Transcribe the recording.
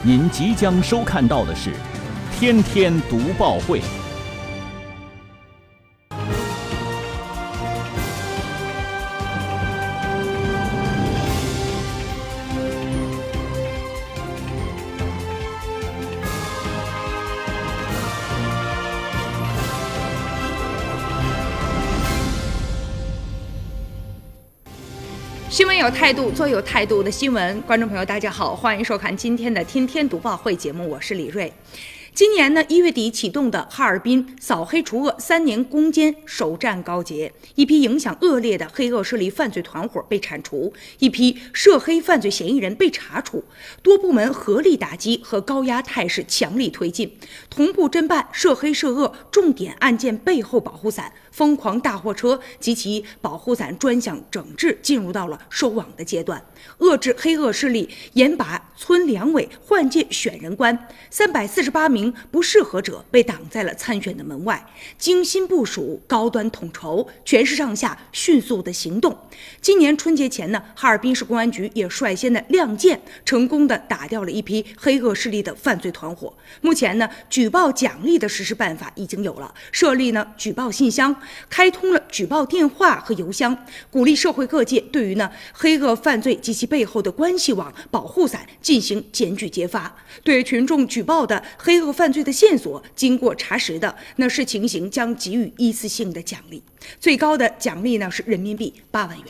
您即将收看到的是《天天读报会》。新闻有态度，做有态度的新闻。观众朋友，大家好，欢迎收看今天的《天天读报会》节目，我是李锐。今年呢一月底启动的哈尔滨扫黑除恶三年攻坚首战告捷，一批影响恶劣的黑恶势力犯罪团伙被铲除，一批涉黑犯罪嫌疑人被查处，多部门合力打击和高压态势强力推进，同步侦办涉黑涉恶重点案件背后保护伞、疯狂大货车及其保护伞专项整治进入到了收网的阶段，遏制黑恶势力严把村两委换届选人关，三百四十八名。不适合者被挡在了参选的门外，精心部署，高端统筹，全市上下迅速的行动。今年春节前呢，哈尔滨市公安局也率先的亮剑，成功的打掉了一批黑恶势力的犯罪团伙。目前呢，举报奖励的实施办法已经有了，设立呢举报信箱，开通了举报电话和邮箱，鼓励社会各界对于呢黑恶犯罪及其背后的关系网、保护伞进行检举揭发，对群众举报的黑恶。犯罪的线索经过查实的，那是情形将给予一次性的奖励，最高的奖励呢是人民币八万元。